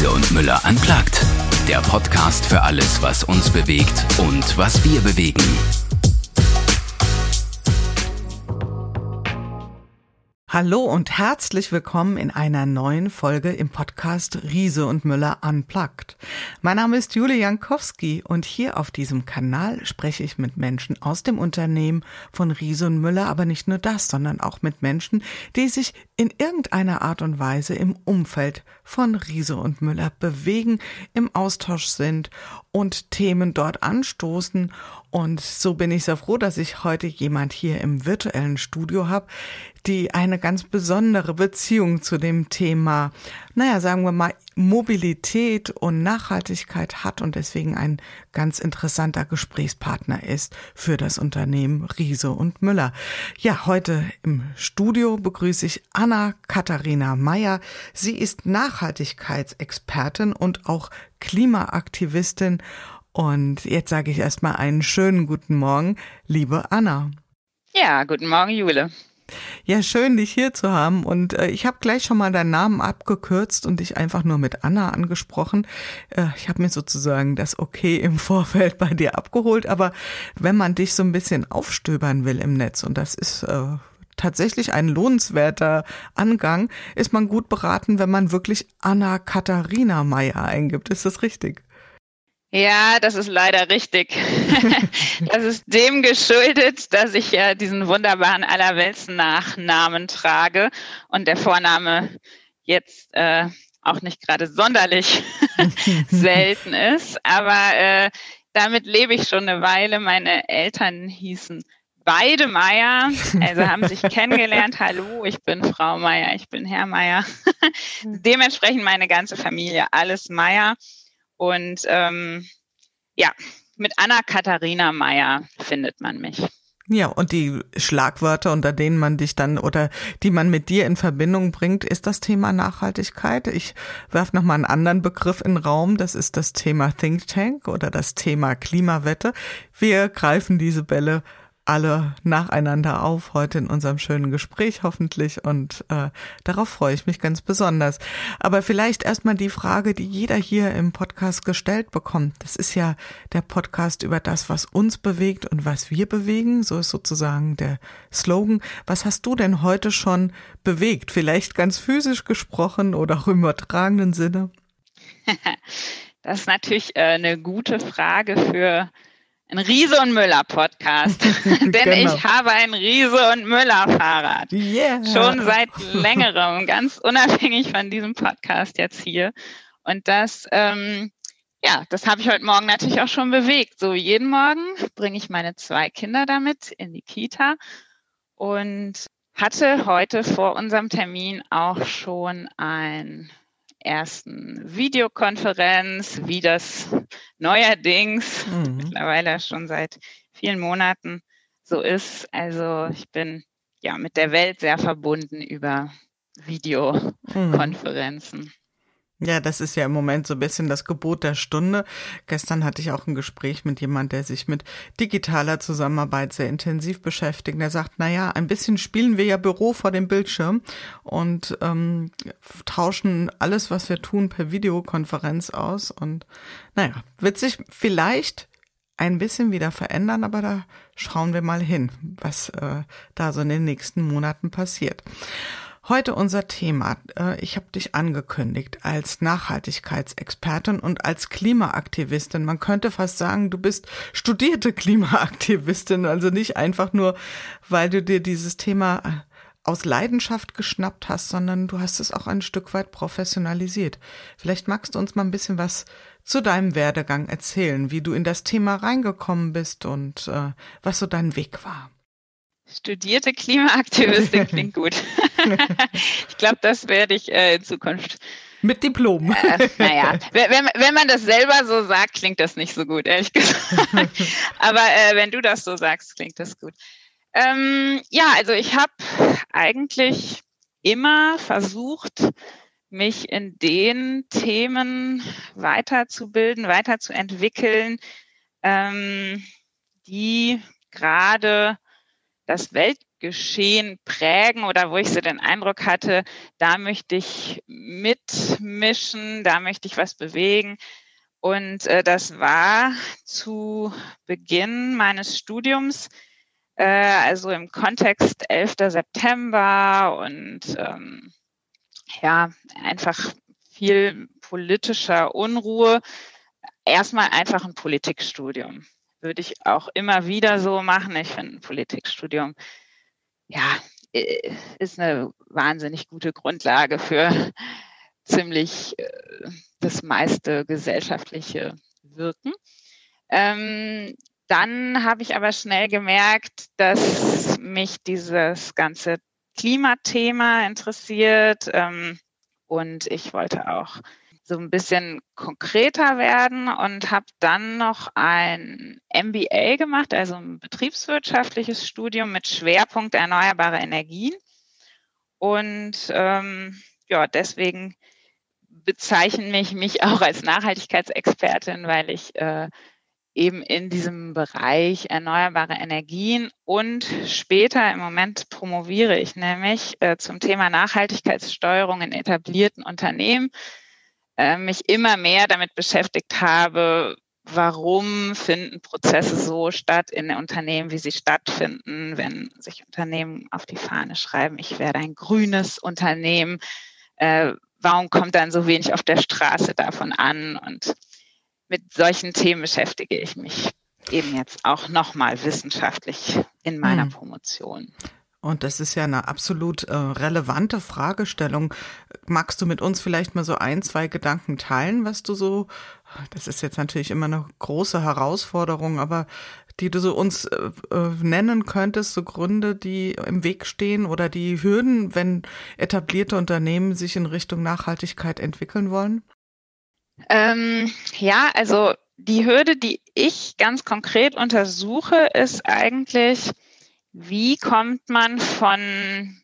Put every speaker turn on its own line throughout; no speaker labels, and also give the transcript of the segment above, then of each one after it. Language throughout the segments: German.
Riese und Müller anplagt. Der Podcast für alles, was uns bewegt und was wir bewegen.
Hallo und herzlich willkommen in einer neuen Folge im Podcast Riese und Müller Unplugged. Mein Name ist Julie Jankowski und hier auf diesem Kanal spreche ich mit Menschen aus dem Unternehmen von Riese und Müller, aber nicht nur das, sondern auch mit Menschen, die sich in irgendeiner Art und Weise im Umfeld von Riese und Müller bewegen, im Austausch sind und Themen dort anstoßen. Und so bin ich sehr froh, dass ich heute jemand hier im virtuellen Studio habe, die eine ganz besondere Beziehung zu dem Thema, naja, sagen wir mal, Mobilität und Nachhaltigkeit hat und deswegen ein ganz interessanter Gesprächspartner ist für das Unternehmen Riese und Müller. Ja, heute im Studio begrüße ich Anna Katharina Meyer. Sie ist Nachhaltigkeitsexpertin und auch Klimaaktivistin. Und jetzt sage ich erstmal einen schönen guten Morgen, liebe Anna.
Ja, guten Morgen, Jule.
Ja, schön, dich hier zu haben. Und äh, ich habe gleich schon mal deinen Namen abgekürzt und dich einfach nur mit Anna angesprochen. Äh, ich habe mir sozusagen das Okay im Vorfeld bei dir abgeholt. Aber wenn man dich so ein bisschen aufstöbern will im Netz, und das ist äh, tatsächlich ein lohnenswerter Angang, ist man gut beraten, wenn man wirklich Anna Katharina Meyer eingibt. Ist das richtig?
Ja, das ist leider richtig. das ist dem geschuldet, dass ich ja diesen wunderbaren Allerwelts-Nachnamen trage und der Vorname jetzt äh, auch nicht gerade sonderlich selten ist. Aber äh, damit lebe ich schon eine Weile. Meine Eltern hießen beide Meier, also haben sich kennengelernt. Hallo, ich bin Frau Meier, ich bin Herr Meier. Dementsprechend meine ganze Familie, alles Meier. Und ähm, ja, mit Anna-Katharina Meyer findet man mich.
Ja, und die Schlagwörter, unter denen man dich dann oder die man mit dir in Verbindung bringt, ist das Thema Nachhaltigkeit. Ich werfe nochmal einen anderen Begriff in den Raum. Das ist das Thema Think Tank oder das Thema Klimawette. Wir greifen diese Bälle alle nacheinander auf heute in unserem schönen Gespräch hoffentlich und äh, darauf freue ich mich ganz besonders. Aber vielleicht erstmal die Frage, die jeder hier im Podcast gestellt bekommt. Das ist ja der Podcast über das, was uns bewegt und was wir bewegen. So ist sozusagen der Slogan. Was hast du denn heute schon bewegt? Vielleicht ganz physisch gesprochen oder auch im übertragenen Sinne?
Das ist natürlich äh, eine gute Frage für ein Riese und Müller Podcast. Denn genau. ich habe ein Riese und Müller Fahrrad. Yeah. Schon seit längerem, ganz unabhängig von diesem Podcast jetzt hier. Und das, ähm, ja, das habe ich heute Morgen natürlich auch schon bewegt. So jeden Morgen bringe ich meine zwei Kinder damit in die Kita und hatte heute vor unserem Termin auch schon ein ersten Videokonferenz, wie das neuerdings mhm. mittlerweile schon seit vielen Monaten so ist. Also ich bin ja mit der Welt sehr verbunden über Videokonferenzen.
Ja, das ist ja im Moment so ein bisschen das Gebot der Stunde. Gestern hatte ich auch ein Gespräch mit jemand, der sich mit digitaler Zusammenarbeit sehr intensiv beschäftigt. Der sagt, na ja, ein bisschen spielen wir ja Büro vor dem Bildschirm und ähm, tauschen alles, was wir tun, per Videokonferenz aus. Und naja, wird sich vielleicht ein bisschen wieder verändern, aber da schauen wir mal hin, was äh, da so in den nächsten Monaten passiert. Heute unser Thema. Äh, ich habe dich angekündigt als Nachhaltigkeitsexpertin und als Klimaaktivistin. Man könnte fast sagen, du bist studierte Klimaaktivistin, also nicht einfach nur, weil du dir dieses Thema äh, aus Leidenschaft geschnappt hast, sondern du hast es auch ein Stück weit professionalisiert. Vielleicht magst du uns mal ein bisschen was zu deinem Werdegang erzählen, wie du in das Thema reingekommen bist und äh, was so dein Weg war.
Studierte Klimaaktivistin klingt gut. ich glaube, das werde ich äh, in Zukunft.
Mit Diplom.
Äh, naja, wenn, wenn man das selber so sagt, klingt das nicht so gut, ehrlich gesagt. Aber äh, wenn du das so sagst, klingt das gut. Ähm, ja, also ich habe eigentlich immer versucht, mich in den Themen weiterzubilden, weiterzuentwickeln, ähm, die gerade das Weltgeschehen prägen oder wo ich so den Eindruck hatte, da möchte ich mitmischen, da möchte ich was bewegen. Und äh, das war zu Beginn meines Studiums, äh, also im Kontext 11. September und ähm, ja, einfach viel politischer Unruhe. Erstmal einfach ein Politikstudium. Würde ich auch immer wieder so machen. Ich finde ein Politikstudium, ja, äh, ist eine wahnsinnig gute Grundlage für ziemlich äh, das meiste gesellschaftliche Wirken. Ähm, dann habe ich aber schnell gemerkt, dass mich dieses ganze Klimathema interessiert ähm, und ich wollte auch so ein bisschen konkreter werden und habe dann noch ein MBA gemacht, also ein betriebswirtschaftliches Studium mit Schwerpunkt erneuerbare Energien. Und ähm, ja, deswegen bezeichne ich mich auch als Nachhaltigkeitsexpertin, weil ich äh, eben in diesem Bereich erneuerbare Energien und später im Moment promoviere ich nämlich äh, zum Thema Nachhaltigkeitssteuerung in etablierten Unternehmen, äh, mich immer mehr damit beschäftigt habe, warum finden Prozesse so statt in Unternehmen, wie sie stattfinden, wenn sich Unternehmen auf die Fahne schreiben, ich werde ein grünes Unternehmen. Äh, warum kommt dann so wenig auf der Straße davon an? Und mit solchen Themen beschäftige ich mich eben jetzt auch nochmal wissenschaftlich in meiner hm. Promotion.
Und das ist ja eine absolut äh, relevante Fragestellung. Magst du mit uns vielleicht mal so ein, zwei Gedanken teilen, was du so, das ist jetzt natürlich immer eine große Herausforderung, aber die du so uns äh, äh nennen könntest, so Gründe, die im Weg stehen oder die Hürden, wenn etablierte Unternehmen sich in Richtung Nachhaltigkeit entwickeln wollen?
Ähm, ja, also die Hürde, die ich ganz konkret untersuche, ist eigentlich, wie kommt man von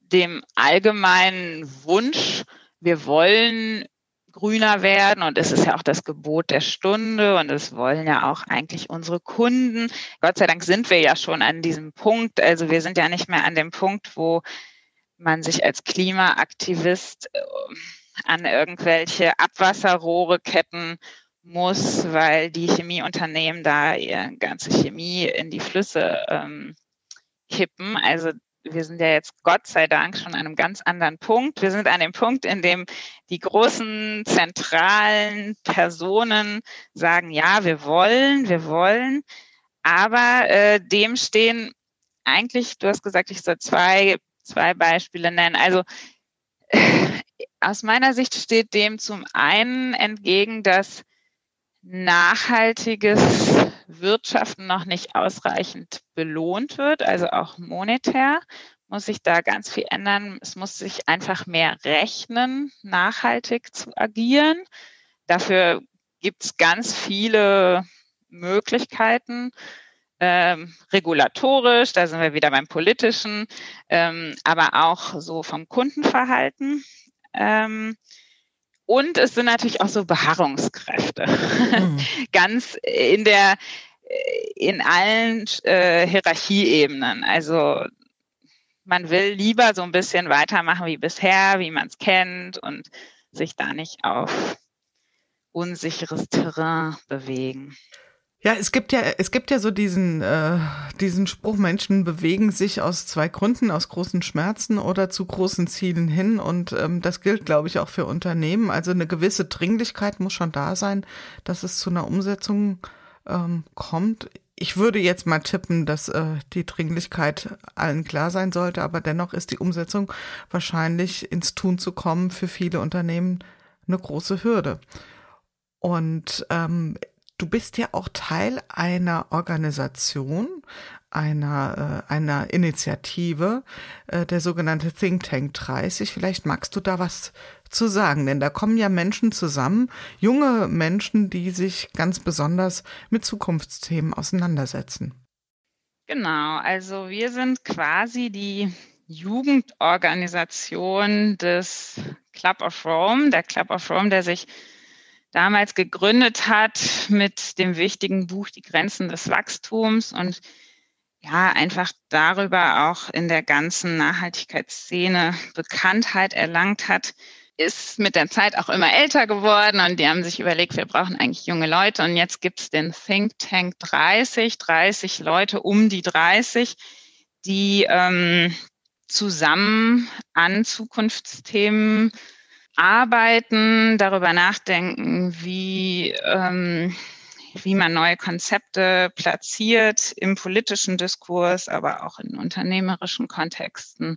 dem allgemeinen Wunsch, wir wollen grüner werden und es ist ja auch das Gebot der Stunde und es wollen ja auch eigentlich unsere Kunden. Gott sei Dank sind wir ja schon an diesem Punkt. Also wir sind ja nicht mehr an dem Punkt, wo man sich als Klimaaktivist äh, an irgendwelche Abwasserrohre ketten muss, weil die Chemieunternehmen da ihre ganze Chemie in die Flüsse ähm, kippen. Also wir sind ja jetzt Gott sei Dank schon an einem ganz anderen Punkt. Wir sind an dem Punkt, in dem die großen zentralen Personen sagen, ja, wir wollen, wir wollen, aber äh, dem stehen eigentlich, du hast gesagt, ich soll zwei, zwei Beispiele nennen. Also aus meiner Sicht steht dem zum einen entgegen, dass nachhaltiges Wirtschaften noch nicht ausreichend belohnt wird, also auch monetär muss sich da ganz viel ändern. Es muss sich einfach mehr rechnen, nachhaltig zu agieren. Dafür gibt es ganz viele Möglichkeiten. Ähm, regulatorisch, da sind wir wieder beim politischen, ähm, aber auch so vom Kundenverhalten. Ähm, und es sind natürlich auch so Beharrungskräfte. Mhm. Ganz in der, in allen äh, Hierarchieebenen. Also man will lieber so ein bisschen weitermachen wie bisher, wie man es kennt und sich da nicht auf unsicheres Terrain bewegen.
Ja, es gibt ja, es gibt ja so diesen, äh, diesen Spruch, Menschen bewegen sich aus zwei Gründen, aus großen Schmerzen oder zu großen Zielen hin. Und ähm, das gilt, glaube ich, auch für Unternehmen. Also eine gewisse Dringlichkeit muss schon da sein, dass es zu einer Umsetzung ähm, kommt. Ich würde jetzt mal tippen, dass äh, die Dringlichkeit allen klar sein sollte, aber dennoch ist die Umsetzung wahrscheinlich ins Tun zu kommen für viele Unternehmen eine große Hürde. Und ähm, Du bist ja auch Teil einer Organisation, einer, äh, einer Initiative, äh, der sogenannte Think Tank 30. Vielleicht magst du da was zu sagen, denn da kommen ja Menschen zusammen, junge Menschen, die sich ganz besonders mit Zukunftsthemen auseinandersetzen.
Genau, also wir sind quasi die Jugendorganisation des Club of Rome, der Club of Rome, der sich damals gegründet hat mit dem wichtigen Buch Die Grenzen des Wachstums. Und ja, einfach darüber auch in der ganzen Nachhaltigkeitsszene Bekanntheit erlangt hat, ist mit der Zeit auch immer älter geworden und die haben sich überlegt, wir brauchen eigentlich junge Leute und jetzt gibt es den Think Tank 30, 30 Leute um die 30, die ähm, zusammen an Zukunftsthemen arbeiten, darüber nachdenken, wie, ähm, wie man neue Konzepte platziert im politischen Diskurs, aber auch in unternehmerischen Kontexten.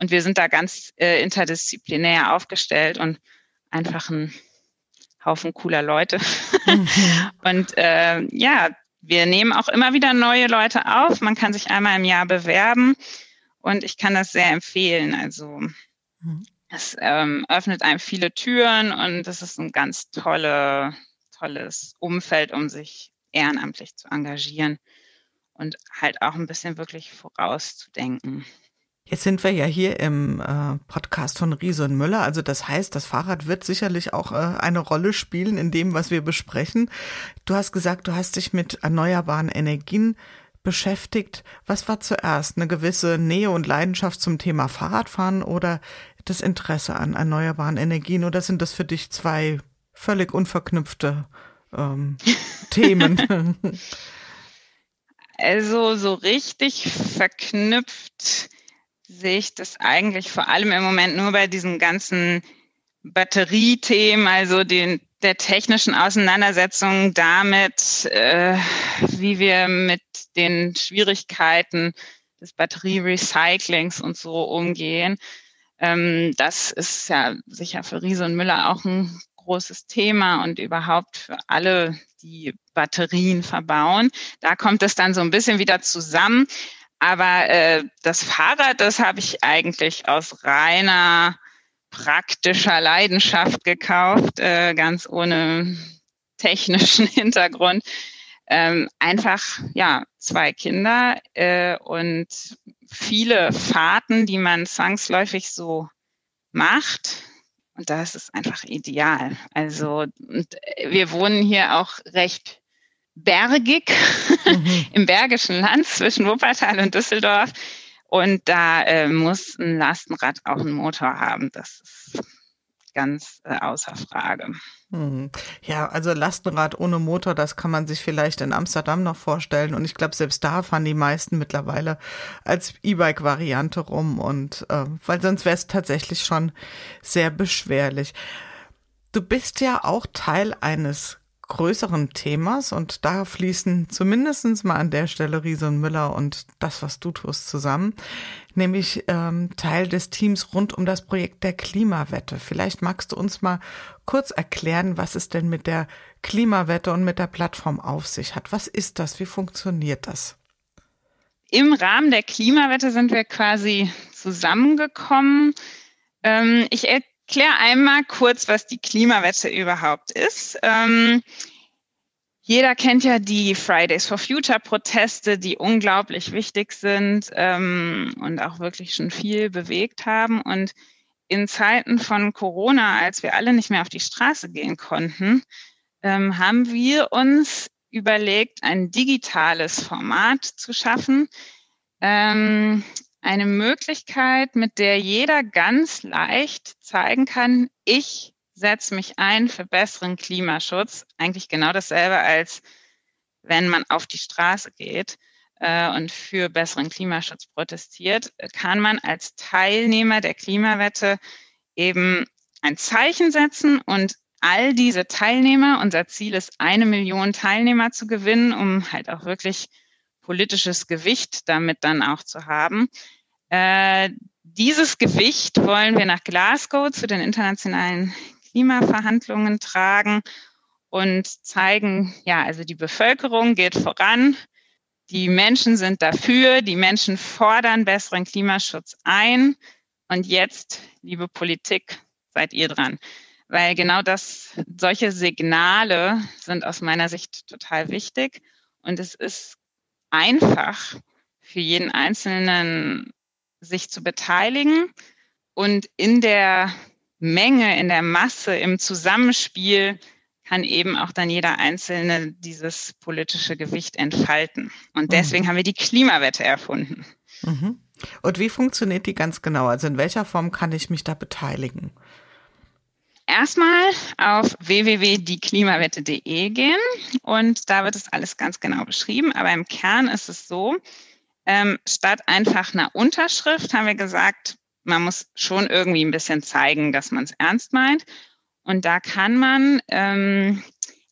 Und wir sind da ganz äh, interdisziplinär aufgestellt und einfach ein Haufen cooler Leute. Mhm. und äh, ja, wir nehmen auch immer wieder neue Leute auf. Man kann sich einmal im Jahr bewerben und ich kann das sehr empfehlen. Also mhm. es ähm, öffnet einem viele Türen und es ist ein ganz tolle, tolles Umfeld, um sich ehrenamtlich zu engagieren und halt auch ein bisschen wirklich vorauszudenken.
Jetzt sind wir ja hier im äh, Podcast von Riese und Müller. Also das heißt, das Fahrrad wird sicherlich auch äh, eine Rolle spielen in dem, was wir besprechen. Du hast gesagt, du hast dich mit erneuerbaren Energien beschäftigt. Was war zuerst? Eine gewisse Nähe und Leidenschaft zum Thema Fahrradfahren oder das Interesse an erneuerbaren Energien? Oder sind das für dich zwei völlig unverknüpfte ähm, Themen?
Also so richtig verknüpft sehe ich das eigentlich vor allem im Moment nur bei diesen ganzen Batteriethemen, also den, der technischen Auseinandersetzung damit, äh, wie wir mit den Schwierigkeiten des Batterierecyclings und so umgehen. Ähm, das ist ja sicher für Riese und Müller auch ein großes Thema und überhaupt für alle, die Batterien verbauen. Da kommt es dann so ein bisschen wieder zusammen. Aber äh, das Fahrrad, das habe ich eigentlich aus reiner praktischer Leidenschaft gekauft, äh, ganz ohne technischen Hintergrund. Ähm, einfach, ja, zwei Kinder äh, und viele Fahrten, die man zwangsläufig so macht. Und das ist einfach ideal. Also wir wohnen hier auch recht bergig mhm. im Bergischen Land zwischen Wuppertal und Düsseldorf. Und da äh, muss ein Lastenrad auch einen Motor haben. Das ist ganz äh, außer Frage.
Mhm. Ja, also Lastenrad ohne Motor, das kann man sich vielleicht in Amsterdam noch vorstellen. Und ich glaube, selbst da fahren die meisten mittlerweile als E-Bike-Variante rum. Und äh, weil sonst wäre es tatsächlich schon sehr beschwerlich. Du bist ja auch Teil eines größeren Themas und da fließen zumindestens mal an der Stelle Riese und Müller und das, was du tust, zusammen, nämlich ähm, Teil des Teams rund um das Projekt der Klimawette. Vielleicht magst du uns mal kurz erklären, was es denn mit der Klimawette und mit der Plattform auf sich hat. Was ist das? Wie funktioniert das?
Im Rahmen der Klimawette sind wir quasi zusammengekommen. Ähm, ich erkläre einmal kurz, was die Klimawette überhaupt ist. Ähm, jeder kennt ja die Fridays for Future Proteste, die unglaublich wichtig sind ähm, und auch wirklich schon viel bewegt haben. Und in Zeiten von Corona, als wir alle nicht mehr auf die Straße gehen konnten, ähm, haben wir uns überlegt, ein digitales Format zu schaffen, ähm, eine Möglichkeit, mit der jeder ganz leicht zeigen kann, ich setze mich ein für besseren Klimaschutz. Eigentlich genau dasselbe, als wenn man auf die Straße geht äh, und für besseren Klimaschutz protestiert, kann man als Teilnehmer der Klimawette eben ein Zeichen setzen und all diese Teilnehmer, unser Ziel ist, eine Million Teilnehmer zu gewinnen, um halt auch wirklich politisches Gewicht damit dann auch zu haben. Äh, dieses Gewicht wollen wir nach Glasgow zu den internationalen Klimaverhandlungen tragen und zeigen, ja, also die Bevölkerung geht voran, die Menschen sind dafür, die Menschen fordern besseren Klimaschutz ein. Und jetzt, liebe Politik, seid ihr dran. Weil genau das, solche Signale sind aus meiner Sicht total wichtig. Und es ist einfach für jeden Einzelnen, sich zu beteiligen und in der Menge, in der Masse, im Zusammenspiel kann eben auch dann jeder Einzelne dieses politische Gewicht entfalten. Und mhm. deswegen mhm. haben wir die Klimawette erfunden.
Mhm. Und wie funktioniert die ganz genau? Also in welcher Form kann ich mich da beteiligen?
Erstmal auf www.dieklimawette.de gehen und da wird es alles ganz genau beschrieben. Aber im Kern ist es so, ähm, statt einfach einer Unterschrift haben wir gesagt, man muss schon irgendwie ein bisschen zeigen, dass man es ernst meint. Und da kann man ähm,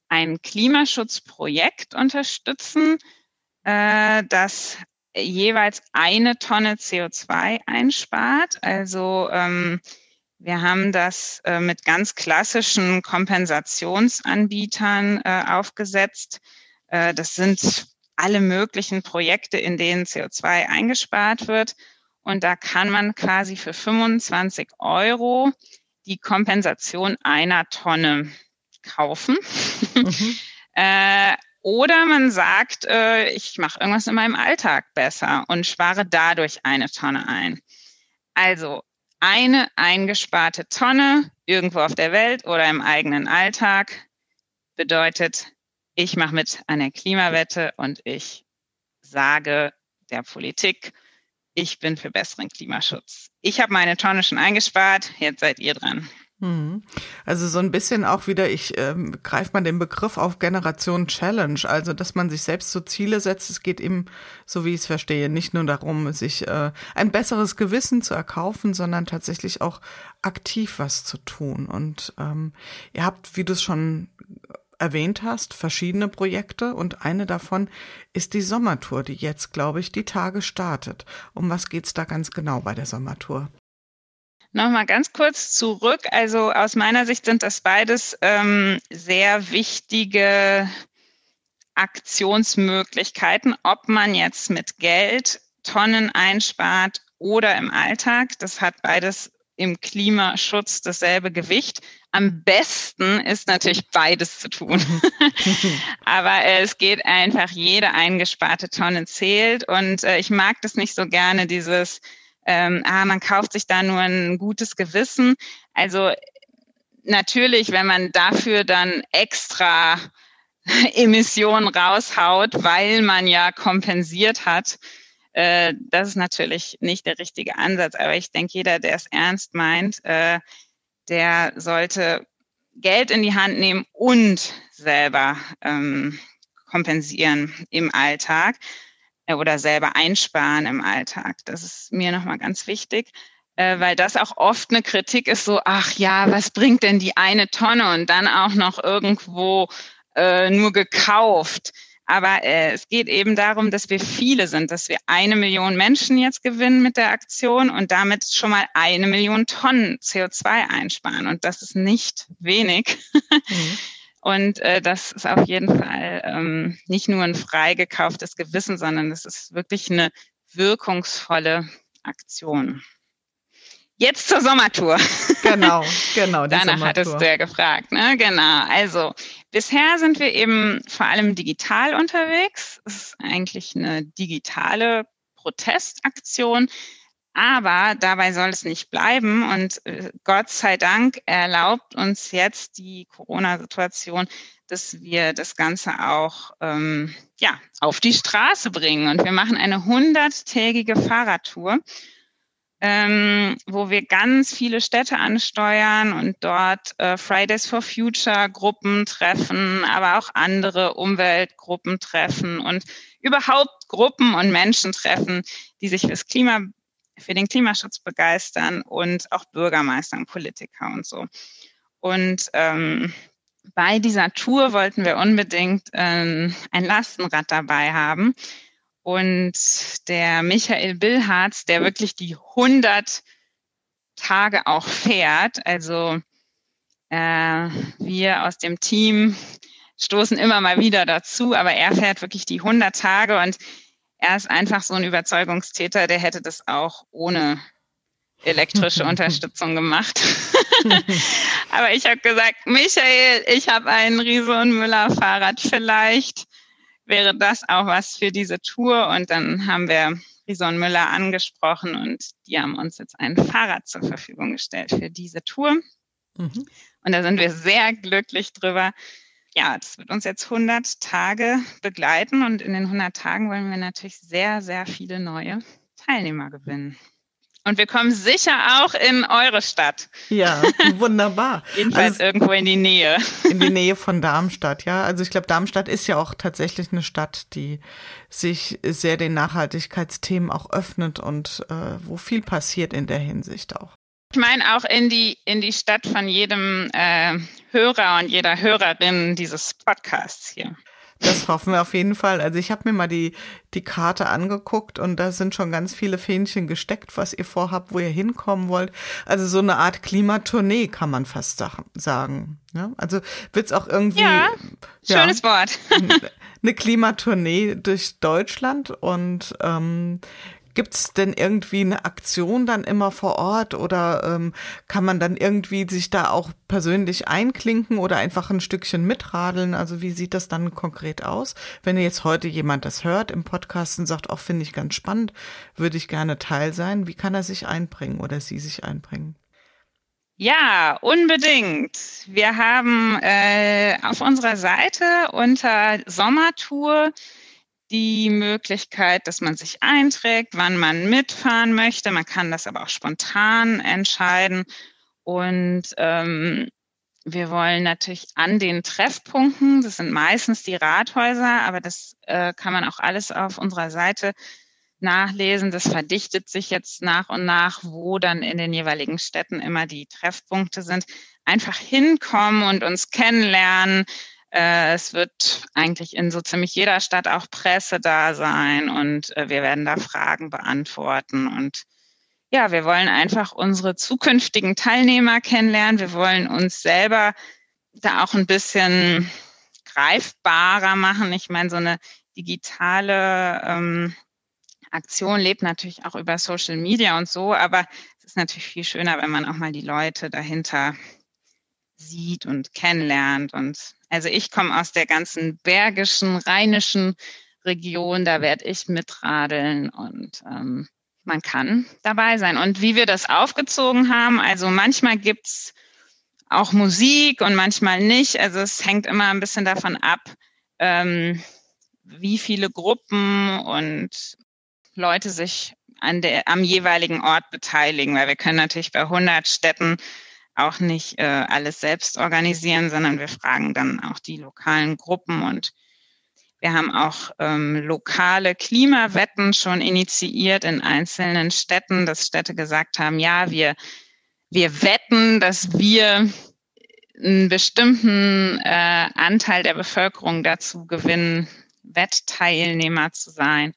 ein Klimaschutzprojekt unterstützen, äh, das jeweils eine Tonne CO2 einspart. Also ähm, wir haben das äh, mit ganz klassischen Kompensationsanbietern äh, aufgesetzt. Äh, das sind alle möglichen Projekte, in denen CO2 eingespart wird. Und da kann man quasi für 25 Euro die Kompensation einer Tonne kaufen. Mhm. äh, oder man sagt, äh, ich mache irgendwas in meinem Alltag besser und spare dadurch eine Tonne ein. Also eine eingesparte Tonne irgendwo auf der Welt oder im eigenen Alltag bedeutet, ich mache mit einer Klimawette und ich sage der Politik, ich bin für besseren Klimaschutz. Ich habe meine Tonne schon eingespart, jetzt seid ihr dran.
Mhm. Also so ein bisschen auch wieder, ich ähm, greife mal den Begriff auf Generation Challenge, also dass man sich selbst so Ziele setzt. Es geht eben, so wie ich es verstehe, nicht nur darum, sich äh, ein besseres Gewissen zu erkaufen, sondern tatsächlich auch aktiv was zu tun. Und ähm, ihr habt, wie du es schon erwähnt hast, verschiedene Projekte und eine davon ist die Sommertour, die jetzt, glaube ich, die Tage startet. Um was geht's da ganz genau bei der Sommertour?
Nochmal ganz kurz zurück. Also aus meiner Sicht sind das beides ähm, sehr wichtige Aktionsmöglichkeiten, ob man jetzt mit Geld Tonnen einspart oder im Alltag. Das hat beides im Klimaschutz dasselbe Gewicht. Am besten ist natürlich beides zu tun. Aber äh, es geht einfach, jede eingesparte Tonne zählt. Und äh, ich mag das nicht so gerne, dieses ähm, ah, man kauft sich da nur ein gutes Gewissen. Also natürlich, wenn man dafür dann extra Emissionen raushaut, weil man ja kompensiert hat, äh, das ist natürlich nicht der richtige Ansatz. Aber ich denke, jeder, der es ernst meint, äh, der sollte Geld in die Hand nehmen und selber ähm, kompensieren im Alltag. Oder selber einsparen im Alltag. Das ist mir nochmal ganz wichtig, äh, weil das auch oft eine Kritik ist, so, ach ja, was bringt denn die eine Tonne und dann auch noch irgendwo äh, nur gekauft. Aber äh, es geht eben darum, dass wir viele sind, dass wir eine Million Menschen jetzt gewinnen mit der Aktion und damit schon mal eine Million Tonnen CO2 einsparen. Und das ist nicht wenig. Mhm. Und äh, das ist auf jeden Fall ähm, nicht nur ein frei gekauftes Gewissen, sondern es ist wirklich eine wirkungsvolle Aktion. Jetzt zur Sommertour.
Genau, genau.
Danach Sommertour. hattest du ja gefragt, ne? Genau. Also bisher sind wir eben vor allem digital unterwegs. Es ist eigentlich eine digitale Protestaktion. Aber dabei soll es nicht bleiben. Und äh, Gott sei Dank erlaubt uns jetzt die Corona-Situation, dass wir das Ganze auch ähm, ja, auf die Straße bringen. Und wir machen eine hunderttägige Fahrradtour, ähm, wo wir ganz viele Städte ansteuern und dort äh, Fridays for Future Gruppen treffen, aber auch andere Umweltgruppen treffen und überhaupt Gruppen und Menschen treffen, die sich fürs Klima für den Klimaschutz begeistern und auch Bürgermeister und Politiker und so. Und ähm, bei dieser Tour wollten wir unbedingt ähm, ein Lastenrad dabei haben. Und der Michael Billharz, der wirklich die 100 Tage auch fährt, also äh, wir aus dem Team stoßen immer mal wieder dazu, aber er fährt wirklich die 100 Tage und er ist einfach so ein Überzeugungstäter, der hätte das auch ohne elektrische Unterstützung gemacht. Aber ich habe gesagt, Michael, ich habe ein Riese und Müller Fahrrad. Vielleicht wäre das auch was für diese Tour. Und dann haben wir Riese und Müller angesprochen und die haben uns jetzt ein Fahrrad zur Verfügung gestellt für diese Tour. Mhm. Und da sind wir sehr glücklich drüber. Ja, das wird uns jetzt 100 Tage begleiten und in den 100 Tagen wollen wir natürlich sehr, sehr viele neue Teilnehmer gewinnen. Und wir kommen sicher auch in eure Stadt.
Ja, wunderbar.
Jedenfalls also, irgendwo in die Nähe.
in die Nähe von Darmstadt, ja. Also ich glaube, Darmstadt ist ja auch tatsächlich eine Stadt, die sich sehr den Nachhaltigkeitsthemen auch öffnet und äh, wo viel passiert in der Hinsicht auch.
Ich meine auch in die, in die Stadt von jedem äh, Hörer und jeder Hörerin dieses Podcasts hier.
Das hoffen wir auf jeden Fall. Also ich habe mir mal die, die Karte angeguckt und da sind schon ganz viele Fähnchen gesteckt, was ihr vorhabt, wo ihr hinkommen wollt. Also so eine Art Klimatournee kann man fast sagen. Ja? Also wird's auch irgendwie.
Ja, schönes ja, Wort.
eine Klimatournee durch Deutschland und ähm, Gibt es denn irgendwie eine Aktion dann immer vor Ort oder ähm, kann man dann irgendwie sich da auch persönlich einklinken oder einfach ein Stückchen mitradeln? Also wie sieht das dann konkret aus? Wenn jetzt heute jemand das hört im Podcast und sagt, auch finde ich ganz spannend, würde ich gerne Teil sein, wie kann er sich einbringen oder sie sich einbringen?
Ja, unbedingt. Wir haben äh, auf unserer Seite unter Sommertour die Möglichkeit, dass man sich einträgt, wann man mitfahren möchte. Man kann das aber auch spontan entscheiden. Und ähm, wir wollen natürlich an den Treffpunkten, das sind meistens die Rathäuser, aber das äh, kann man auch alles auf unserer Seite nachlesen. Das verdichtet sich jetzt nach und nach, wo dann in den jeweiligen Städten immer die Treffpunkte sind. Einfach hinkommen und uns kennenlernen, es wird eigentlich in so ziemlich jeder Stadt auch Presse da sein und äh, wir werden da Fragen beantworten und ja, wir wollen einfach unsere zukünftigen Teilnehmer kennenlernen. Wir wollen uns selber da auch ein bisschen greifbarer machen. Ich meine, so eine digitale ähm, Aktion lebt natürlich auch über Social Media und so, aber es ist natürlich viel schöner, wenn man auch mal die Leute dahinter sieht und kennenlernt. Und also ich komme aus der ganzen bergischen, rheinischen Region, da werde ich mitradeln und ähm, man kann dabei sein. Und wie wir das aufgezogen haben, also manchmal gibt's auch Musik und manchmal nicht. Also es hängt immer ein bisschen davon ab, ähm, wie viele Gruppen und Leute sich an der, am jeweiligen Ort beteiligen, weil wir können natürlich bei 100 Städten auch nicht äh, alles selbst organisieren, sondern wir fragen dann auch die lokalen Gruppen und wir haben auch ähm, lokale Klimawetten schon initiiert in einzelnen Städten, dass Städte gesagt haben, ja, wir, wir wetten, dass wir einen bestimmten äh, Anteil der Bevölkerung dazu gewinnen, Wettteilnehmer zu sein.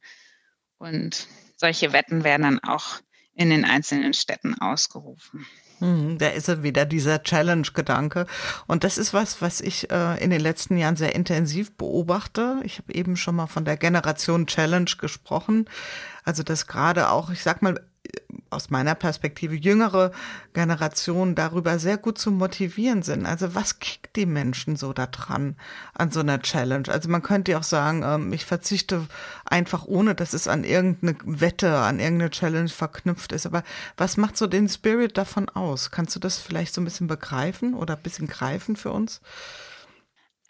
Und solche Wetten werden dann auch in den einzelnen Städten ausgerufen.
Hm, da ist er wieder, dieser Challenge-Gedanke. Und das ist was, was ich äh, in den letzten Jahren sehr intensiv beobachte. Ich habe eben schon mal von der Generation Challenge gesprochen. Also, dass gerade auch, ich sag mal, aus meiner Perspektive jüngere Generationen darüber sehr gut zu motivieren sind. Also was kickt die Menschen so da dran an so einer Challenge? Also man könnte ja auch sagen, ähm, ich verzichte einfach ohne, dass es an irgendeine Wette, an irgendeine Challenge verknüpft ist. Aber was macht so den Spirit davon aus? Kannst du das vielleicht so ein bisschen begreifen oder ein bisschen greifen für uns?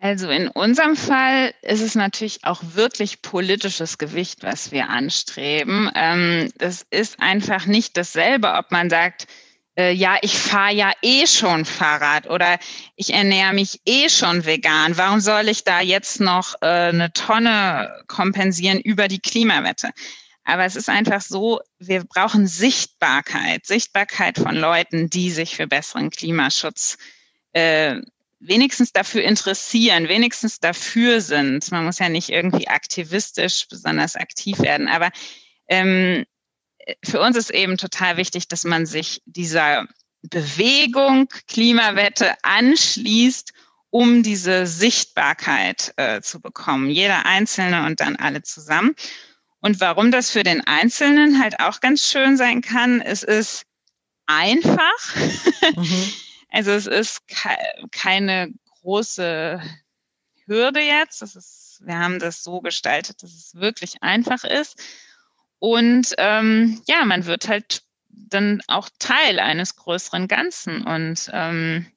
Also in unserem Fall ist es natürlich auch wirklich politisches Gewicht, was wir anstreben. Ähm, das ist einfach nicht dasselbe, ob man sagt, äh, ja, ich fahre ja eh schon Fahrrad oder ich ernähre mich eh schon vegan. Warum soll ich da jetzt noch äh, eine Tonne kompensieren über die Klimawette? Aber es ist einfach so, wir brauchen Sichtbarkeit, Sichtbarkeit von Leuten, die sich für besseren Klimaschutz äh, wenigstens dafür interessieren, wenigstens dafür sind. Man muss ja nicht irgendwie aktivistisch besonders aktiv werden, aber ähm, für uns ist eben total wichtig, dass man sich dieser Bewegung Klimawette anschließt, um diese Sichtbarkeit äh, zu bekommen. Jeder Einzelne und dann alle zusammen. Und warum das für den Einzelnen halt auch ganz schön sein kann, es ist einfach. Mhm. Also es ist ke keine große Hürde jetzt. Ist, wir haben das so gestaltet, dass es wirklich einfach ist. Und ähm, ja, man wird halt dann auch Teil eines größeren Ganzen. Und ähm,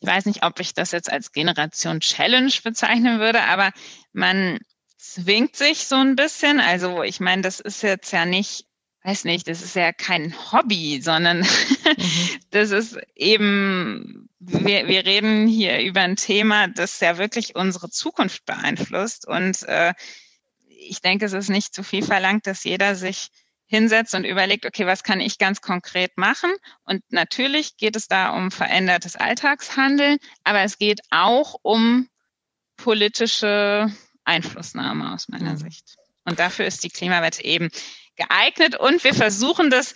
ich weiß nicht, ob ich das jetzt als Generation Challenge bezeichnen würde, aber man zwingt sich so ein bisschen. Also ich meine, das ist jetzt ja nicht, weiß nicht, das ist ja kein Hobby, sondern mhm. das ist eben, wir, wir reden hier über ein Thema, das ja wirklich unsere Zukunft beeinflusst. Und äh, ich denke, es ist nicht zu viel verlangt, dass jeder sich hinsetzt und überlegt, okay, was kann ich ganz konkret machen? Und natürlich geht es da um verändertes Alltagshandeln, aber es geht auch um politische Einflussnahme aus meiner mhm. Sicht. Und dafür ist die Klimawette eben geeignet und wir versuchen das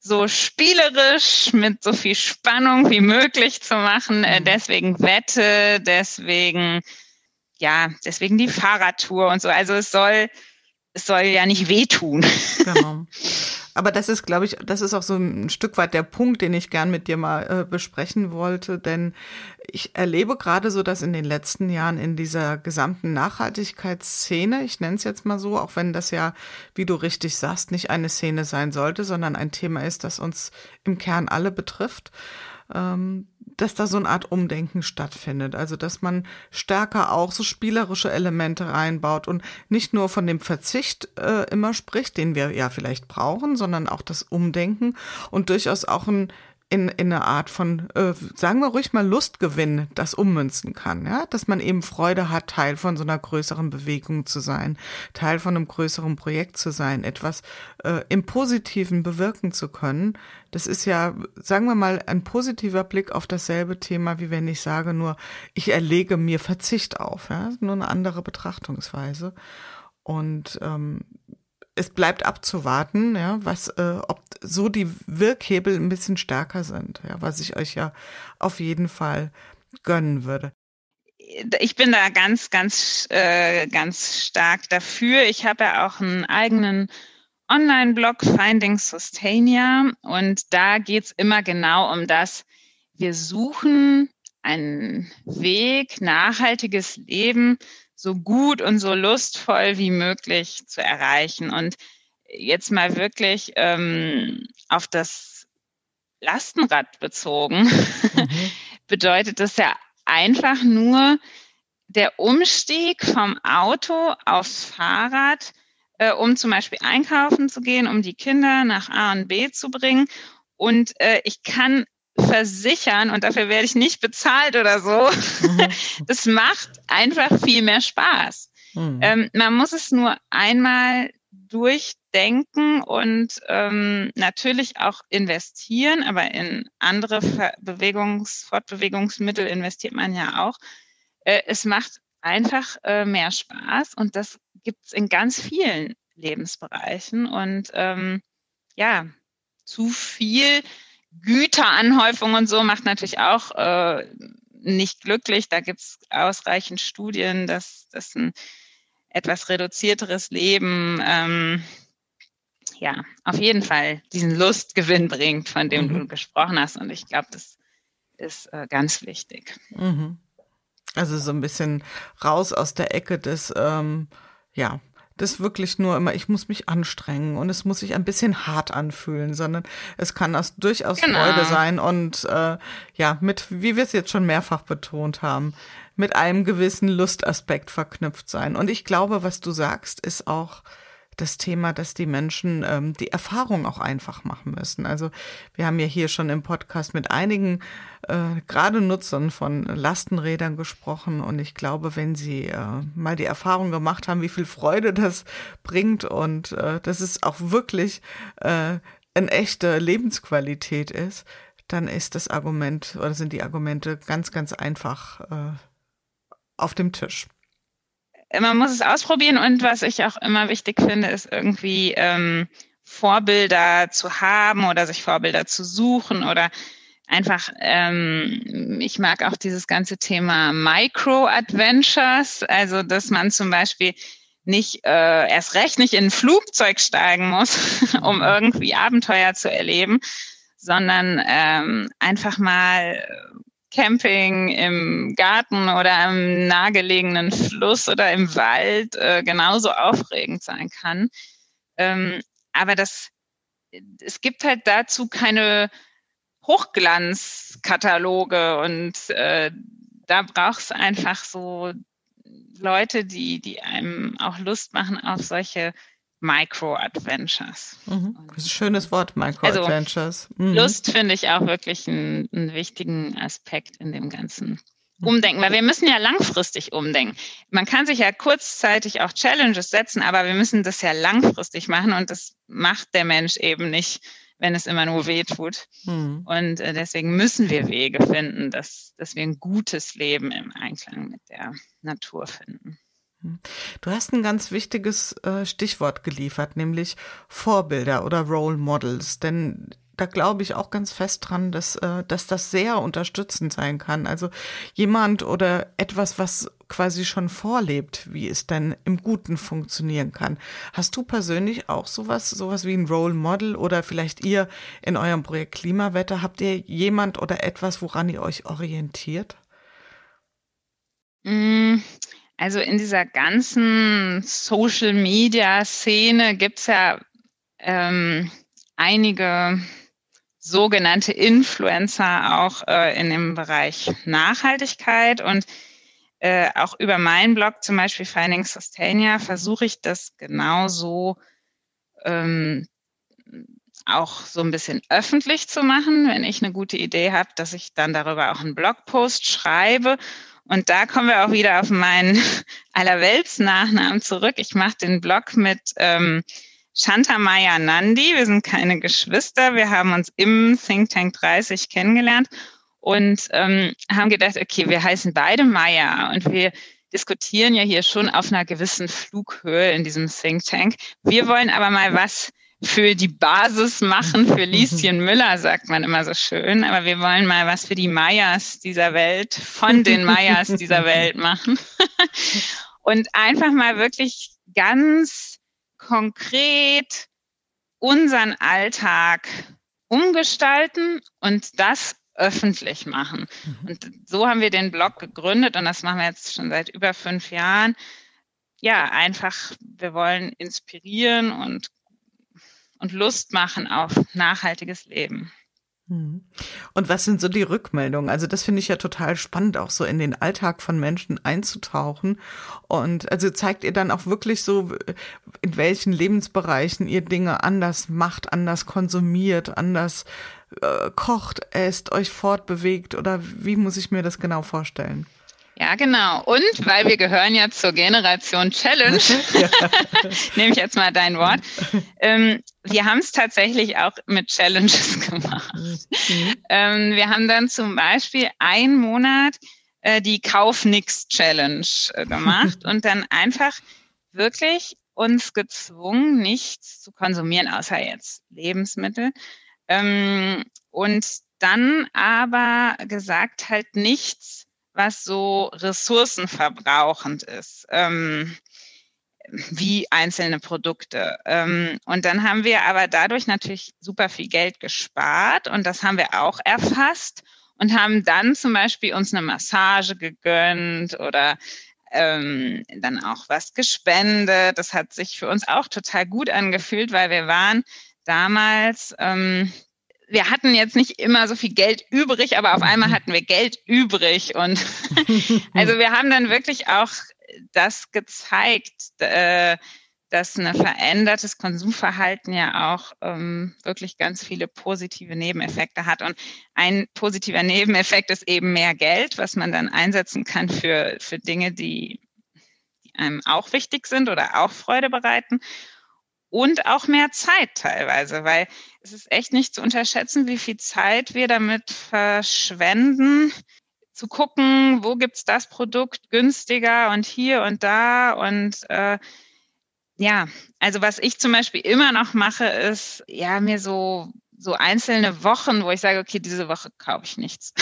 so spielerisch mit so viel Spannung wie möglich zu machen. Äh, mhm. Deswegen Wette, deswegen, ja, deswegen die Fahrradtour und so. Also es soll, es soll ja nicht wehtun. Genau.
Aber das ist, glaube ich, das ist auch so ein Stück weit der Punkt, den ich gern mit dir mal äh, besprechen wollte, denn ich erlebe gerade so, dass in den letzten Jahren in dieser gesamten Nachhaltigkeitsszene, ich nenne es jetzt mal so, auch wenn das ja, wie du richtig sagst, nicht eine Szene sein sollte, sondern ein Thema ist, das uns im Kern alle betrifft, dass da so eine Art Umdenken stattfindet. Also, dass man stärker auch so spielerische Elemente reinbaut und nicht nur von dem Verzicht äh, immer spricht, den wir ja vielleicht brauchen, sondern auch das Umdenken und durchaus auch ein in, in eine Art von, äh, sagen wir ruhig mal, Lustgewinn das ummünzen kann, ja, dass man eben Freude hat, Teil von so einer größeren Bewegung zu sein, Teil von einem größeren Projekt zu sein, etwas äh, im Positiven bewirken zu können. Das ist ja, sagen wir mal, ein positiver Blick auf dasselbe Thema, wie wenn ich sage nur, ich erlege mir Verzicht auf, ja, nur eine andere Betrachtungsweise. Und ähm, es bleibt abzuwarten, ja, was, äh, ob so die Wirkhebel ein bisschen stärker sind, ja, was ich euch ja auf jeden Fall gönnen würde.
Ich bin da ganz, ganz, äh, ganz stark dafür. Ich habe ja auch einen eigenen Online-Blog Finding Sustainia und da geht's immer genau um das. Wir suchen einen Weg, nachhaltiges Leben so gut und so lustvoll wie möglich zu erreichen. Und jetzt mal wirklich ähm, auf das Lastenrad bezogen, mhm. bedeutet das ja einfach nur der Umstieg vom Auto aufs Fahrrad, äh, um zum Beispiel einkaufen zu gehen, um die Kinder nach A und B zu bringen. Und äh, ich kann versichern und dafür werde ich nicht bezahlt oder so. Mhm. Das macht einfach viel mehr Spaß. Mhm. Ähm, man muss es nur einmal durchdenken und ähm, natürlich auch investieren, aber in andere Bewegungs-, Fortbewegungsmittel investiert man ja auch. Äh, es macht einfach äh, mehr Spaß und das gibt es in ganz vielen Lebensbereichen und ähm, ja, zu viel Güteranhäufung und so macht natürlich auch äh, nicht glücklich. Da gibt es ausreichend Studien, dass das ein etwas reduzierteres Leben ähm, ja auf jeden Fall diesen Lustgewinn bringt, von dem mhm. du gesprochen hast. Und ich glaube, das ist äh, ganz wichtig. Mhm.
Also so ein bisschen raus aus der Ecke des ähm, ja das wirklich nur immer, ich muss mich anstrengen und es muss sich ein bisschen hart anfühlen, sondern es kann das durchaus genau. Freude sein und äh, ja, mit, wie wir es jetzt schon mehrfach betont haben, mit einem gewissen Lustaspekt verknüpft sein. Und ich glaube, was du sagst, ist auch das Thema, dass die Menschen ähm, die Erfahrung auch einfach machen müssen. Also wir haben ja hier schon im Podcast mit einigen äh, gerade Nutzern von Lastenrädern gesprochen und ich glaube, wenn sie äh, mal die Erfahrung gemacht haben, wie viel Freude das bringt und äh, dass es auch wirklich äh, eine echte Lebensqualität ist, dann ist das Argument oder sind die Argumente ganz, ganz einfach äh, auf dem Tisch
man muss es ausprobieren und was ich auch immer wichtig finde, ist irgendwie ähm, Vorbilder zu haben oder sich Vorbilder zu suchen oder einfach, ähm, ich mag auch dieses ganze Thema Micro-Adventures, also dass man zum Beispiel nicht äh, erst recht nicht in ein Flugzeug steigen muss, um irgendwie Abenteuer zu erleben, sondern ähm, einfach mal Camping im Garten oder am nahegelegenen Fluss oder im Wald äh, genauso aufregend sein kann. Ähm, aber das, es gibt halt dazu keine Hochglanzkataloge und äh, da braucht es einfach so Leute, die, die einem auch Lust machen auf solche Micro-Adventures.
Mhm. Das ist ein schönes Wort, Micro-Adventures.
Also, mhm. Lust finde ich auch wirklich einen, einen wichtigen Aspekt in dem ganzen umdenken, weil wir müssen ja langfristig umdenken. Man kann sich ja kurzzeitig auch Challenges setzen, aber wir müssen das ja langfristig machen und das macht der Mensch eben nicht, wenn es immer nur weh tut. Hm. Und äh, deswegen müssen wir Wege finden, dass, dass wir ein gutes Leben im Einklang mit der Natur finden.
Hm. Du hast ein ganz wichtiges äh, Stichwort geliefert, nämlich Vorbilder oder Role Models. Denn da glaube ich auch ganz fest dran, dass, äh, dass das sehr unterstützend sein kann. Also jemand oder etwas, was quasi schon vorlebt, wie es denn im Guten funktionieren kann. Hast du persönlich auch sowas, sowas wie ein Role Model oder vielleicht ihr in eurem Projekt Klimawetter, habt ihr jemand oder etwas, woran ihr euch orientiert?
Mm, also in dieser ganzen Social Media Szene gibt es ja ähm, einige sogenannte Influencer auch äh, in dem Bereich Nachhaltigkeit und äh, auch über meinen Blog zum Beispiel Finding Sustainia versuche ich das genauso ähm, auch so ein bisschen öffentlich zu machen, wenn ich eine gute Idee habe, dass ich dann darüber auch einen Blogpost schreibe. Und da kommen wir auch wieder auf meinen Allerwelts-Nachnamen zurück. Ich mache den Blog mit ähm, Shanta Nandi. Wir sind keine Geschwister. Wir haben uns im Think Tank 30 kennengelernt und ähm, haben gedacht, okay, wir heißen beide Maya und wir diskutieren ja hier schon auf einer gewissen Flughöhe in diesem Think Tank. Wir wollen aber mal was für die Basis machen, für Lieschen Müller, sagt man immer so schön. Aber wir wollen mal was für die Mayas dieser Welt, von den Mayas dieser Welt machen. Und einfach mal wirklich ganz konkret unseren Alltag umgestalten und das öffentlich machen. Mhm. Und so haben wir den Blog gegründet und das machen wir jetzt schon seit über fünf Jahren. Ja, einfach, wir wollen inspirieren und, und Lust machen auf nachhaltiges Leben.
Mhm. Und was sind so die Rückmeldungen? Also das finde ich ja total spannend, auch so in den Alltag von Menschen einzutauchen. Und also zeigt ihr dann auch wirklich so, in welchen Lebensbereichen ihr Dinge anders macht, anders konsumiert, anders äh, kocht, esst, euch fortbewegt oder wie muss ich mir das genau vorstellen?
Ja, genau. Und weil wir gehören ja zur Generation Challenge, nehme ich jetzt mal dein Wort, ähm, wir haben es tatsächlich auch mit Challenges gemacht. Mhm. Ähm, wir haben dann zum Beispiel einen Monat äh, die Kauf Nix Challenge äh, gemacht und dann einfach wirklich uns gezwungen, nichts zu konsumieren, außer jetzt Lebensmittel. Ähm, und dann aber gesagt halt nichts was so ressourcenverbrauchend ist, ähm, wie einzelne Produkte. Ähm, und dann haben wir aber dadurch natürlich super viel Geld gespart und das haben wir auch erfasst und haben dann zum Beispiel uns eine Massage gegönnt oder ähm, dann auch was gespendet. Das hat sich für uns auch total gut angefühlt, weil wir waren damals ähm, wir hatten jetzt nicht immer so viel Geld übrig, aber auf einmal hatten wir Geld übrig. Und also wir haben dann wirklich auch das gezeigt, äh, dass ein verändertes Konsumverhalten ja auch ähm, wirklich ganz viele positive Nebeneffekte hat. Und ein positiver Nebeneffekt ist eben mehr Geld, was man dann einsetzen kann für, für Dinge, die, die einem auch wichtig sind oder auch Freude bereiten und auch mehr Zeit teilweise, weil es ist echt nicht zu unterschätzen, wie viel Zeit wir damit verschwenden, zu gucken, wo gibt's das Produkt günstiger und hier und da und äh, ja, also was ich zum Beispiel immer noch mache, ist ja mir so so einzelne Wochen, wo ich sage, okay, diese Woche kaufe ich nichts.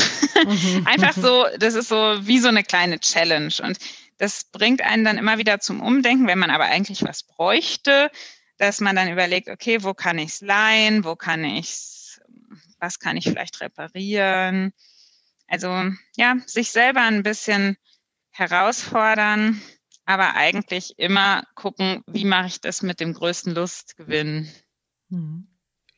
Mhm. Einfach so, das ist so wie so eine kleine Challenge und das bringt einen dann immer wieder zum Umdenken, wenn man aber eigentlich was bräuchte, dass man dann überlegt, okay, wo kann ich es leihen, wo kann ich was kann ich vielleicht reparieren? Also ja, sich selber ein bisschen herausfordern, aber eigentlich immer gucken, wie mache ich das mit dem größten Lustgewinn.
Mhm.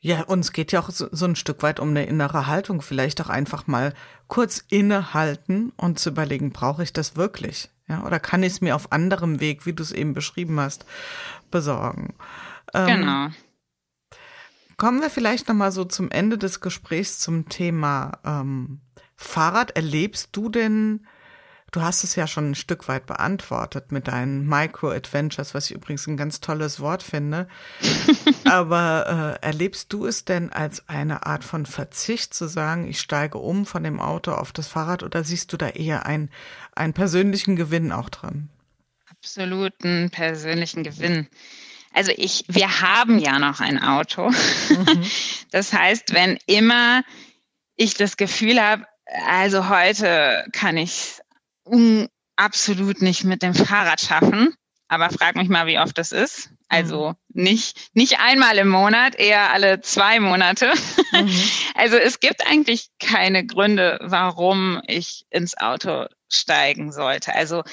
Ja, uns geht ja auch so, so, ein Stück weit um eine innere Haltung. Vielleicht auch einfach mal kurz innehalten und zu überlegen, brauche ich das wirklich? Ja, oder kann ich es mir auf anderem Weg, wie du es eben beschrieben hast, besorgen?
Ähm, genau.
Kommen wir vielleicht noch mal so zum Ende des Gesprächs zum Thema ähm, Fahrrad. Erlebst du denn Du hast es ja schon ein Stück weit beantwortet mit deinen Micro-Adventures, was ich übrigens ein ganz tolles Wort finde. Aber äh, erlebst du es denn als eine Art von Verzicht zu sagen, ich steige um von dem Auto auf das Fahrrad oder siehst du da eher ein, einen persönlichen Gewinn auch drin?
Absoluten persönlichen Gewinn. Also ich, wir haben ja noch ein Auto. Mhm. Das heißt, wenn immer ich das Gefühl habe, also heute kann ich um, absolut nicht mit dem Fahrrad schaffen. Aber frag mich mal, wie oft das ist. Also mhm. nicht, nicht einmal im Monat, eher alle zwei Monate. Mhm. Also es gibt eigentlich keine Gründe, warum ich ins Auto steigen sollte. Also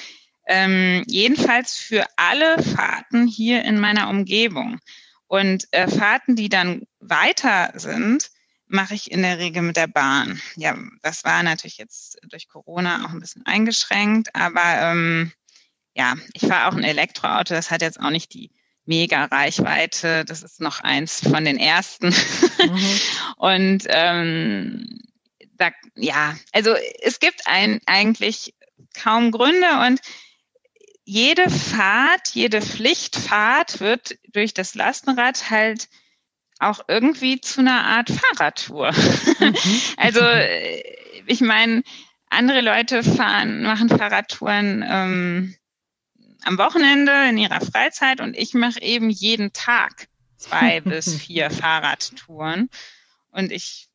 ähm, jedenfalls für alle Fahrten hier in meiner Umgebung. Und äh, Fahrten, die dann weiter sind, mache ich in der Regel mit der Bahn. Ja, das war natürlich jetzt durch Corona auch ein bisschen eingeschränkt, aber ähm, ja, ich fahre auch ein Elektroauto, das hat jetzt auch nicht die mega Reichweite. Das ist noch eins von den ersten. Mhm. Und ähm, da, ja, also es gibt ein, eigentlich kaum Gründe und jede Fahrt, jede Pflichtfahrt wird durch das Lastenrad halt auch irgendwie zu einer Art Fahrradtour. Mhm. also äh, ich meine, andere Leute fahren, machen Fahrradtouren ähm, am Wochenende in ihrer Freizeit und ich mache eben jeden Tag zwei bis vier Fahrradtouren. Und ich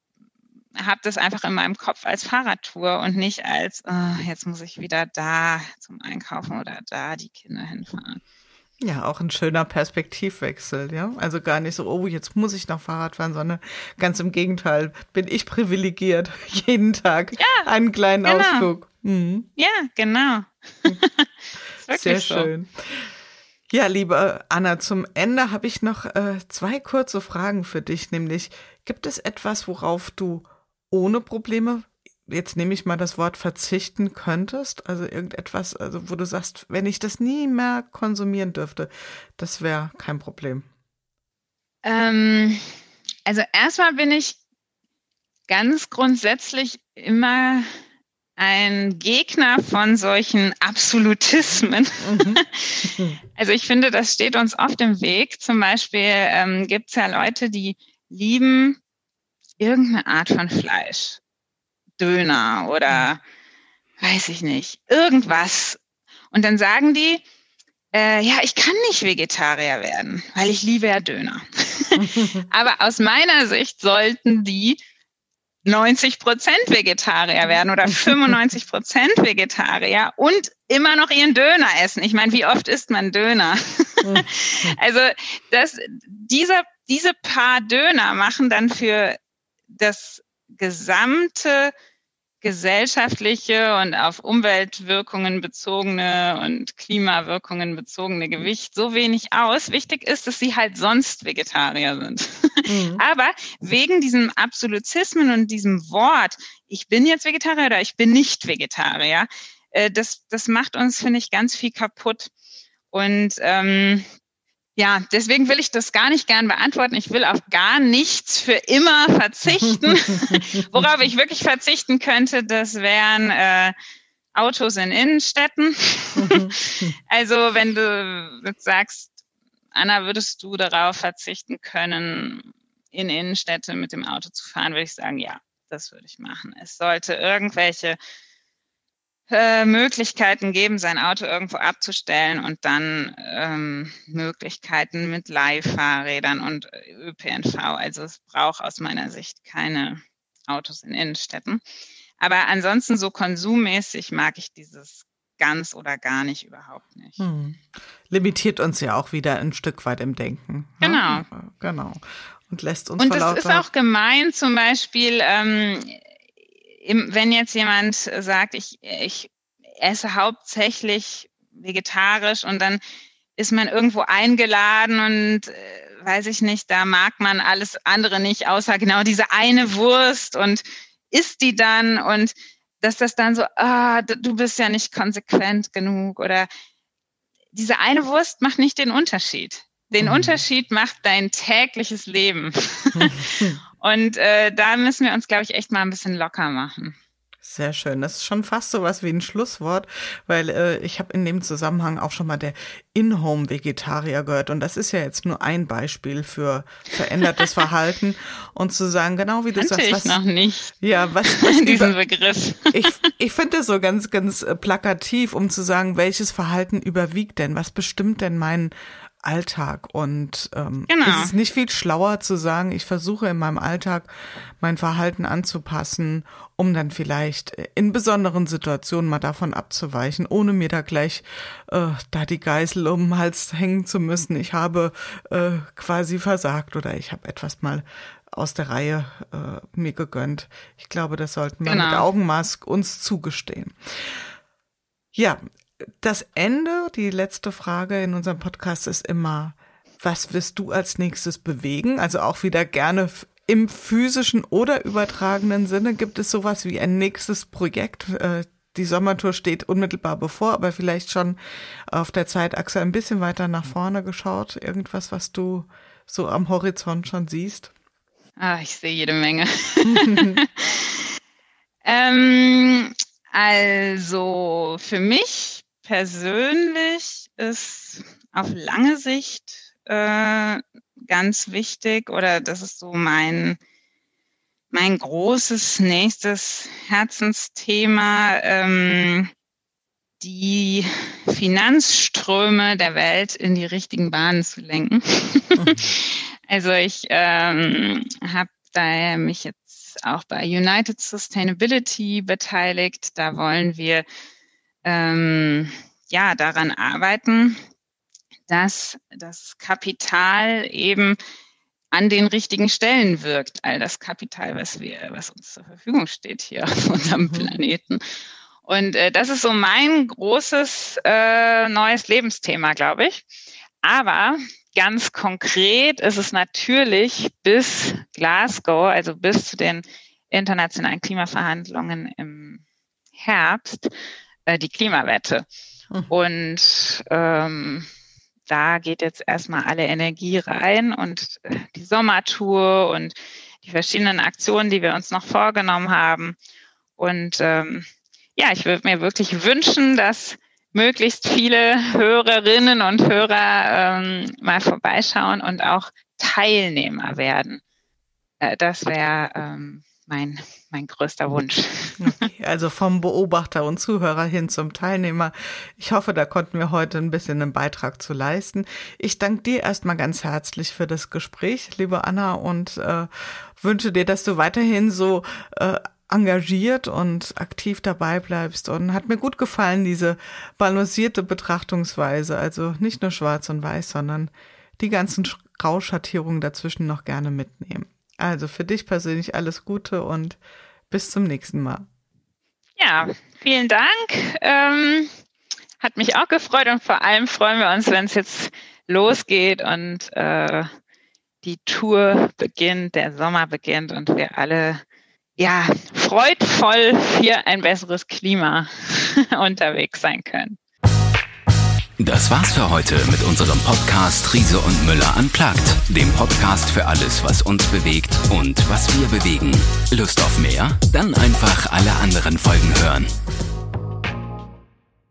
habe das einfach in meinem Kopf als Fahrradtour und nicht als, oh, jetzt muss ich wieder da zum Einkaufen oder da die Kinder hinfahren.
Ja, auch ein schöner Perspektivwechsel, ja. Also gar nicht so, oh, jetzt muss ich noch Fahrrad fahren, sondern ganz im Gegenteil, bin ich privilegiert, jeden Tag ja, einen kleinen genau. Ausflug.
Mhm. Ja, genau.
Sehr schön. So. Ja, liebe Anna, zum Ende habe ich noch äh, zwei kurze Fragen für dich, nämlich gibt es etwas, worauf du ohne Probleme jetzt nehme ich mal das Wort verzichten könntest, also irgendetwas, also wo du sagst, wenn ich das nie mehr konsumieren dürfte, das wäre kein Problem.
Ähm, also erstmal bin ich ganz grundsätzlich immer ein Gegner von solchen Absolutismen. Mhm. also ich finde, das steht uns oft im Weg. Zum Beispiel ähm, gibt es ja Leute, die lieben irgendeine Art von Fleisch. Döner oder weiß ich nicht, irgendwas. Und dann sagen die, äh, ja, ich kann nicht Vegetarier werden, weil ich liebe ja Döner. Aber aus meiner Sicht sollten die 90 Prozent Vegetarier werden oder 95 Prozent Vegetarier und immer noch ihren Döner essen. Ich meine, wie oft isst man Döner? also das, dieser, diese paar Döner machen dann für das gesamte gesellschaftliche und auf Umweltwirkungen bezogene und Klimawirkungen bezogene Gewicht so wenig aus. Wichtig ist, dass sie halt sonst Vegetarier sind. Mhm. Aber wegen diesem Absolutismen und diesem Wort, ich bin jetzt Vegetarier oder ich bin nicht Vegetarier, äh, das, das macht uns, finde ich, ganz viel kaputt. Und ähm, ja, deswegen will ich das gar nicht gern beantworten. Ich will auf gar nichts für immer verzichten. Worauf ich wirklich verzichten könnte, das wären äh, Autos in Innenstädten. also wenn du jetzt sagst, Anna, würdest du darauf verzichten können, in Innenstädte mit dem Auto zu fahren, würde ich sagen, ja, das würde ich machen. Es sollte irgendwelche äh, Möglichkeiten geben, sein Auto irgendwo abzustellen und dann ähm, Möglichkeiten mit Leihfahrrädern und ÖPNV. Also es braucht aus meiner Sicht keine Autos in Innenstädten. Aber ansonsten so konsummäßig mag ich dieses ganz oder gar nicht überhaupt nicht. Hm.
Limitiert uns ja auch wieder ein Stück weit im Denken.
Ne? Genau. Ne?
Genau. Und lässt uns
Und es ist auch gemein, zum Beispiel, ähm, wenn jetzt jemand sagt, ich, ich esse hauptsächlich vegetarisch und dann ist man irgendwo eingeladen und äh, weiß ich nicht, da mag man alles andere nicht, außer genau diese eine Wurst und isst die dann und dass das dann so, ah, du bist ja nicht konsequent genug oder diese eine Wurst macht nicht den Unterschied. Den mhm. Unterschied macht dein tägliches Leben. und äh, da müssen wir uns, glaube ich, echt mal ein bisschen locker machen.
Sehr schön. Das ist schon fast so was wie ein Schlusswort, weil äh, ich habe in dem Zusammenhang auch schon mal der In-Home-Vegetarier gehört. Und das ist ja jetzt nur ein Beispiel für verändertes Verhalten. Und zu sagen, genau wie du
Kannte
sagst.
was, ich noch nicht.
Ja, was, was diesen über, Begriff. Ich, ich finde das so ganz, ganz äh, plakativ, um zu sagen, welches Verhalten überwiegt denn? Was bestimmt denn mein Alltag. Und ähm, genau. ist es nicht viel schlauer zu sagen, ich versuche in meinem Alltag mein Verhalten anzupassen, um dann vielleicht in besonderen Situationen mal davon abzuweichen, ohne mir da gleich äh, da die Geißel um den Hals hängen zu müssen. Ich habe äh, quasi versagt oder ich habe etwas mal aus der Reihe äh, mir gegönnt. Ich glaube, das sollten wir genau. mit Augenmaß uns zugestehen. Ja, das Ende, die letzte Frage in unserem Podcast ist immer, was wirst du als nächstes bewegen? Also auch wieder gerne im physischen oder übertragenen Sinne. Gibt es sowas wie ein nächstes Projekt? Äh, die Sommertour steht unmittelbar bevor, aber vielleicht schon auf der Zeitachse ein bisschen weiter nach vorne geschaut. Irgendwas, was du so am Horizont schon siehst?
Ah, ich sehe jede Menge. ähm, also für mich persönlich ist auf lange Sicht äh, ganz wichtig oder das ist so mein, mein großes nächstes Herzensthema, ähm, die Finanzströme der Welt in die richtigen Bahnen zu lenken. also ich ähm, habe da mich jetzt auch bei United Sustainability beteiligt. Da wollen wir ähm, ja daran arbeiten, dass das Kapital eben an den richtigen Stellen wirkt. All das Kapital, was wir, was uns zur Verfügung steht hier auf unserem mhm. Planeten. Und äh, das ist so mein großes äh, neues Lebensthema, glaube ich. Aber ganz konkret ist es natürlich bis Glasgow, also bis zu den internationalen Klimaverhandlungen im Herbst, äh, die Klimawette. Mhm. Und ähm, da geht jetzt erstmal alle Energie rein und äh, die Sommertour und die verschiedenen Aktionen, die wir uns noch vorgenommen haben. Und ähm, ja, ich würde mir wirklich wünschen, dass möglichst viele Hörerinnen und Hörer ähm, mal vorbeischauen und auch Teilnehmer werden. Äh, das wäre ähm, mein, mein größter Wunsch.
Okay, also vom Beobachter und Zuhörer hin zum Teilnehmer. Ich hoffe, da konnten wir heute ein bisschen einen Beitrag zu leisten. Ich danke dir erstmal ganz herzlich für das Gespräch, liebe Anna, und äh, wünsche dir, dass du weiterhin so äh, engagiert und aktiv dabei bleibst. Und hat mir gut gefallen, diese balancierte Betrachtungsweise. Also nicht nur schwarz und weiß, sondern die ganzen Grauschattierungen dazwischen noch gerne mitnehmen. Also für dich persönlich alles Gute und bis zum nächsten Mal.
Ja, vielen Dank. Ähm, hat mich auch gefreut und vor allem freuen wir uns, wenn es jetzt losgeht und äh, die Tour beginnt, der Sommer beginnt und wir alle ja freudvoll für ein besseres Klima unterwegs sein können.
Das war's für heute mit unserem Podcast Riese und Müller unplugged, dem Podcast für alles, was uns bewegt und was wir bewegen. Lust auf mehr? Dann einfach alle anderen Folgen hören.